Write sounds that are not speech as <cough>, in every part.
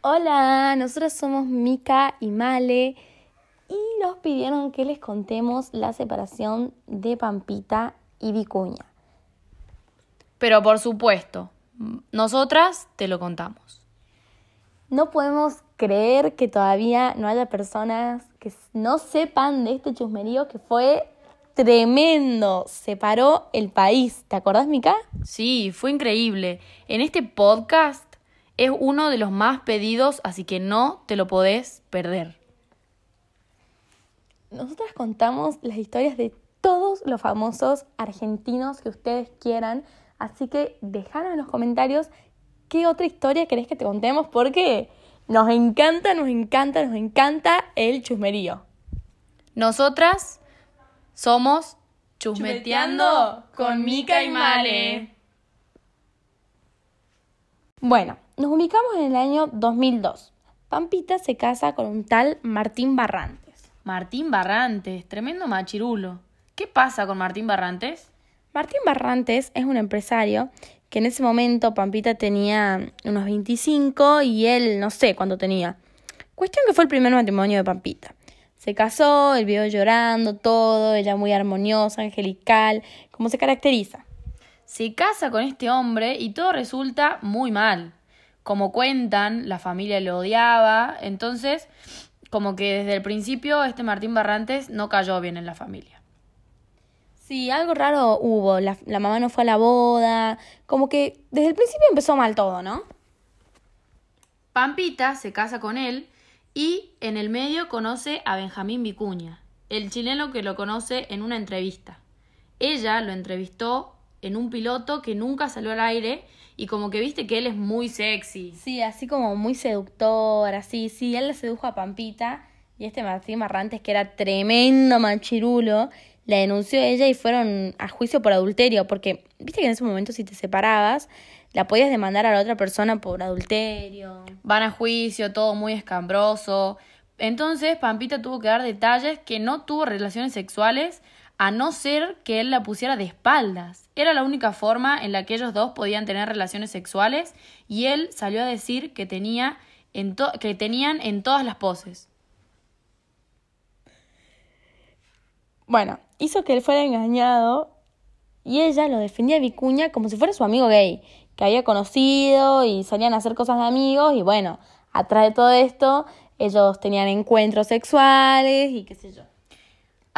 Hola, nosotros somos Mika y Male y nos pidieron que les contemos la separación de Pampita y Vicuña. Pero por supuesto, nosotras te lo contamos. No podemos creer que todavía no haya personas que no sepan de este chusmerío que fue tremendo. Separó el país. ¿Te acordás, Mika? Sí, fue increíble. En este podcast es uno de los más pedidos, así que no te lo podés perder. Nosotras contamos las historias de todos los famosos argentinos que ustedes quieran, así que déjanos en los comentarios qué otra historia querés que te contemos porque nos encanta, nos encanta, nos encanta el chusmerío. Nosotras somos Chusmeteando con Mica y Male. Bueno, nos ubicamos en el año 2002. Pampita se casa con un tal Martín Barrantes. Martín Barrantes, tremendo machirulo. ¿Qué pasa con Martín Barrantes? Martín Barrantes es un empresario que en ese momento Pampita tenía unos 25 y él no sé cuánto tenía. Cuestión que fue el primer matrimonio de Pampita. Se casó, él vio llorando, todo, ella muy armoniosa, angelical, como se caracteriza. Se casa con este hombre y todo resulta muy mal. Como cuentan, la familia lo odiaba, entonces como que desde el principio este Martín Barrantes no cayó bien en la familia. Sí, algo raro hubo. La, la, mamá no fue a la boda. Como que desde el principio empezó mal todo, ¿no? Pampita se casa con él y en el medio conoce a Benjamín Vicuña, el chileno que lo conoce en una entrevista. Ella lo entrevistó en un piloto que nunca salió al aire y como que viste que él es muy sexy. Sí, así como muy seductor, así, sí, él le sedujo a Pampita y este Martín Marrantes que era tremendo machirulo, la denunció ella y fueron a juicio por adulterio, porque viste que en ese momento si te separabas, la podías demandar a la otra persona por adulterio. Van a juicio, todo muy escambroso. Entonces Pampita tuvo que dar detalles que no tuvo relaciones sexuales a no ser que él la pusiera de espaldas. Era la única forma en la que ellos dos podían tener relaciones sexuales y él salió a decir que, tenía en que tenían en todas las poses. Bueno, hizo que él fuera engañado y ella lo defendía a Vicuña como si fuera su amigo gay, que había conocido y salían a hacer cosas de amigos y bueno, atrás de todo esto ellos tenían encuentros sexuales y qué sé yo.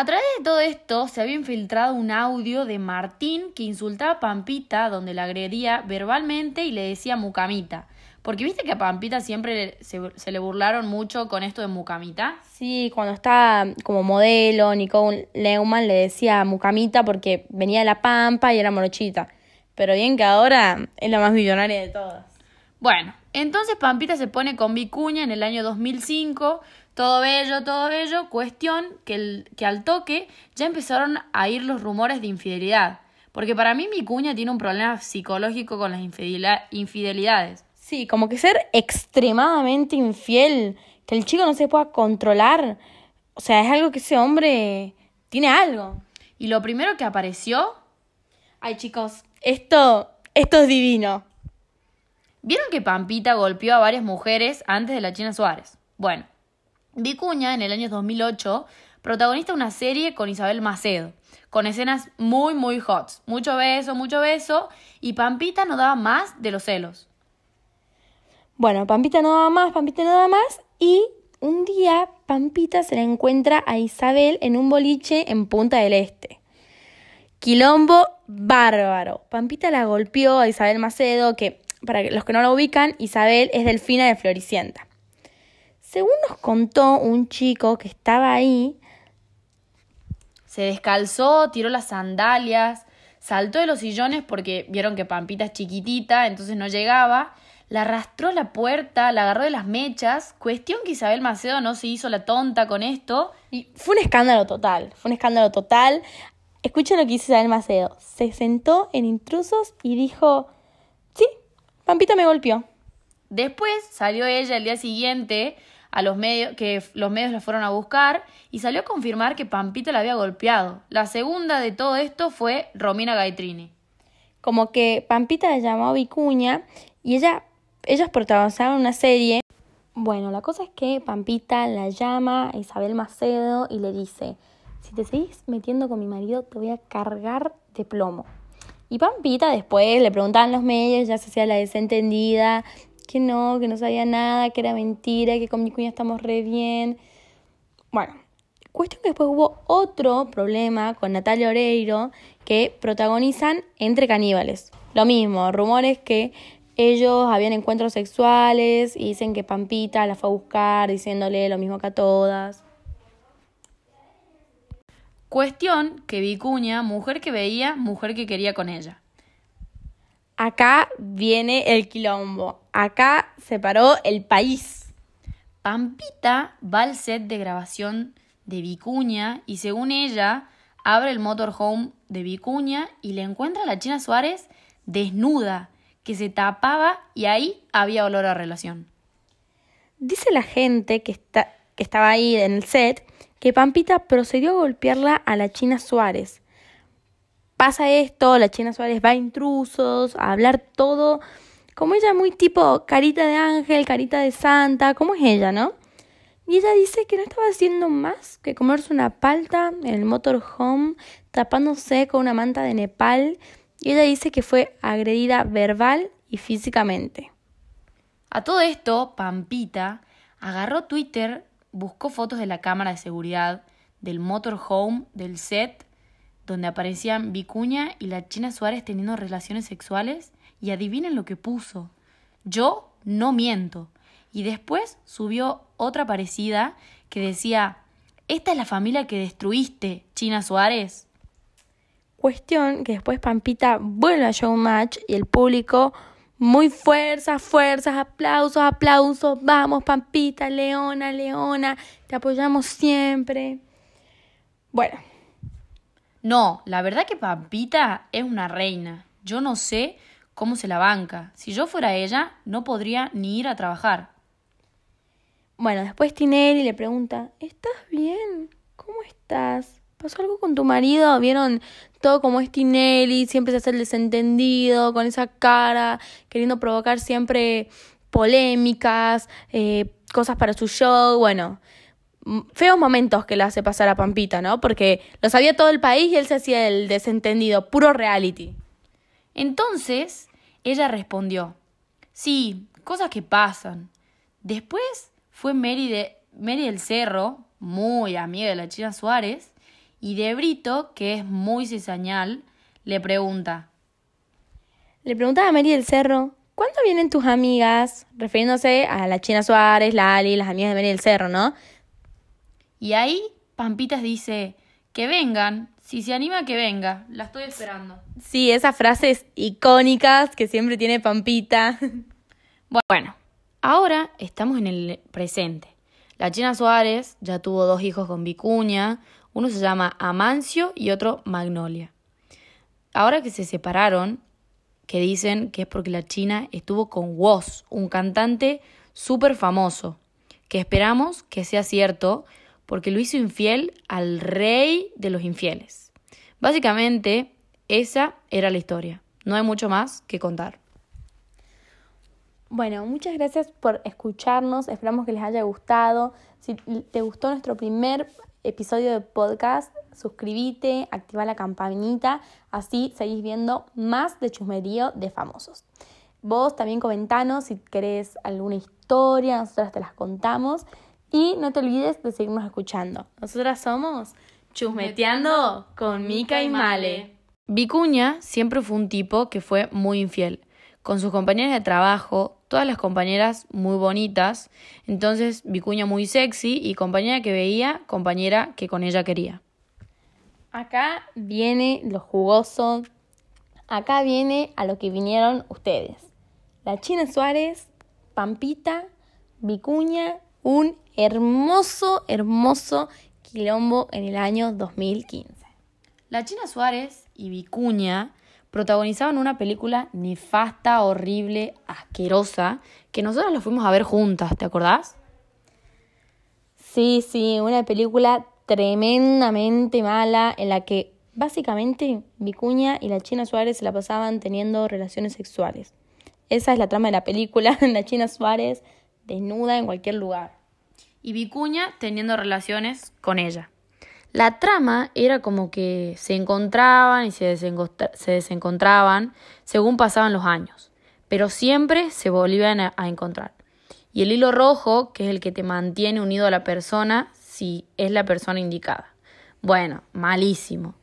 A través de todo esto se había infiltrado un audio de Martín que insultaba a Pampita, donde la agredía verbalmente y le decía mucamita. Porque viste que a Pampita siempre se, se, le burlaron mucho con esto de mucamita. Sí, cuando estaba como modelo, Nicole Leumann le decía mucamita porque venía de la Pampa y era morochita. Pero bien que ahora es la más millonaria de todas. Bueno, entonces Pampita se pone con Vicuña en el año 2005 todo bello, todo bello. Cuestión que, el, que al toque ya empezaron a ir los rumores de infidelidad. Porque para mí mi cuña tiene un problema psicológico con las infidelidades. Sí, como que ser extremadamente infiel, que el chico no se pueda controlar. O sea, es algo que ese hombre tiene algo. Y lo primero que apareció. Ay, chicos, esto, esto es divino. ¿Vieron que Pampita golpeó a varias mujeres antes de la China Suárez? Bueno, Vicuña, en el año 2008, protagonista una serie con Isabel Macedo, con escenas muy, muy hot. Mucho beso, mucho beso, y Pampita no daba más de los celos. Bueno, Pampita no daba más, Pampita no daba más, y un día Pampita se la encuentra a Isabel en un boliche en Punta del Este. Quilombo bárbaro. Pampita la golpeó a Isabel Macedo, que para los que no la ubican, Isabel es delfina de Floricienta. Según nos contó un chico que estaba ahí, se descalzó, tiró las sandalias, saltó de los sillones porque vieron que Pampita es chiquitita, entonces no llegaba, la arrastró a la puerta, la agarró de las mechas, cuestión que Isabel Macedo no se hizo la tonta con esto. Y fue un escándalo total, fue un escándalo total. Escuchen lo que hizo Isabel Macedo. Se sentó en intrusos y dijo, Pampita me golpeó. Después salió ella el día siguiente a los medios, que los medios la fueron a buscar y salió a confirmar que Pampita la había golpeado. La segunda de todo esto fue Romina Gaitrini. Como que Pampita la llamó a Vicuña y ella, ellos protagonizaron una serie Bueno, la cosa es que Pampita la llama a Isabel Macedo y le dice, si te seguís metiendo con mi marido te voy a cargar de plomo. Y Pampita después le preguntaban los medios, ya se hacía la desentendida, que no, que no sabía nada, que era mentira, que con mi cuña estamos re bien. Bueno, cuestión que después hubo otro problema con Natalia Oreiro que protagonizan Entre Caníbales. Lo mismo, rumores que ellos habían encuentros sexuales y dicen que Pampita la fue a buscar diciéndole lo mismo que a todas. Cuestión que Vicuña, mujer que veía, mujer que quería con ella. Acá viene el quilombo. Acá se paró el país. Pampita va al set de grabación de Vicuña y según ella abre el motorhome de Vicuña y le encuentra a la China Suárez desnuda, que se tapaba y ahí había olor a relación. Dice la gente que, está, que estaba ahí en el set que Pampita procedió a golpearla a la China Suárez. Pasa esto, la China Suárez va a intrusos, a hablar todo, como ella muy tipo carita de ángel, carita de santa, como es ella, ¿no? Y ella dice que no estaba haciendo más que comerse una palta en el motorhome, tapándose con una manta de Nepal. Y ella dice que fue agredida verbal y físicamente. A todo esto, Pampita agarró Twitter buscó fotos de la cámara de seguridad del motorhome del set donde aparecían Vicuña y la China Suárez teniendo relaciones sexuales y adivinen lo que puso. Yo no miento. Y después subió otra parecida que decía, esta es la familia que destruiste, China Suárez. Cuestión que después Pampita vuelve a Showmatch y el público muy fuerzas, fuerzas, aplausos, aplausos. Vamos, Pampita, Leona, Leona, te apoyamos siempre. Bueno. No, la verdad que Pampita es una reina. Yo no sé cómo se la banca. Si yo fuera ella, no podría ni ir a trabajar. Bueno, después Tinelli le pregunta, ¿estás bien? ¿Cómo estás? ¿Pasó algo con tu marido? ¿Vieron todo como es Tinelli? Siempre se hace el desentendido, con esa cara, queriendo provocar siempre polémicas, eh, cosas para su show. Bueno, feos momentos que le hace pasar a Pampita, ¿no? Porque lo sabía todo el país y él se hacía el desentendido, puro reality. Entonces, ella respondió, sí, cosas que pasan. Después fue Mary, de, Mary del Cerro, muy amiga de la China Suárez, y de Brito, que es muy cizañal, le pregunta. Le pregunta a Mary del Cerro, ¿cuándo vienen tus amigas? Refiriéndose a la China Suárez, Lali, las amigas de Mary del Cerro, ¿no? Y ahí Pampitas dice, que vengan, si se anima que venga, la estoy esperando. Sí, esas frases icónicas que siempre tiene Pampita. Bueno, ahora estamos en el presente. La China Suárez ya tuvo dos hijos con Vicuña, uno se llama Amancio y otro Magnolia. Ahora que se separaron, que dicen que es porque la China estuvo con Woz, un cantante súper famoso, que esperamos que sea cierto porque lo hizo infiel al rey de los infieles. Básicamente, esa era la historia. No hay mucho más que contar. Bueno, muchas gracias por escucharnos. Esperamos que les haya gustado. Si te gustó nuestro primer episodio de podcast, suscríbete, activa la campanita, así seguís viendo más de chusmerío de famosos. Vos también comentanos si querés alguna historia, nosotras te las contamos. Y no te olvides de seguirnos escuchando. Nosotras somos Chusmeteando con Mica y Male. Vicuña siempre fue un tipo que fue muy infiel. Con sus compañeras de trabajo, todas las compañeras muy bonitas, entonces Vicuña muy sexy y compañera que veía, compañera que con ella quería. Acá viene lo jugoso, acá viene a lo que vinieron ustedes. La China Suárez, Pampita, Vicuña, un hermoso, hermoso quilombo en el año 2015. La China Suárez y Vicuña protagonizaban una película nefasta, horrible, asquerosa, que nosotros la fuimos a ver juntas, ¿te acordás? Sí, sí, una película tremendamente mala en la que básicamente Vicuña y la China Suárez se la pasaban teniendo relaciones sexuales. Esa es la trama de la película, <laughs> la China Suárez desnuda en cualquier lugar. Y Vicuña teniendo relaciones con ella. La trama era como que se encontraban y se, se desencontraban según pasaban los años, pero siempre se volvían a encontrar. Y el hilo rojo, que es el que te mantiene unido a la persona si es la persona indicada. Bueno, malísimo.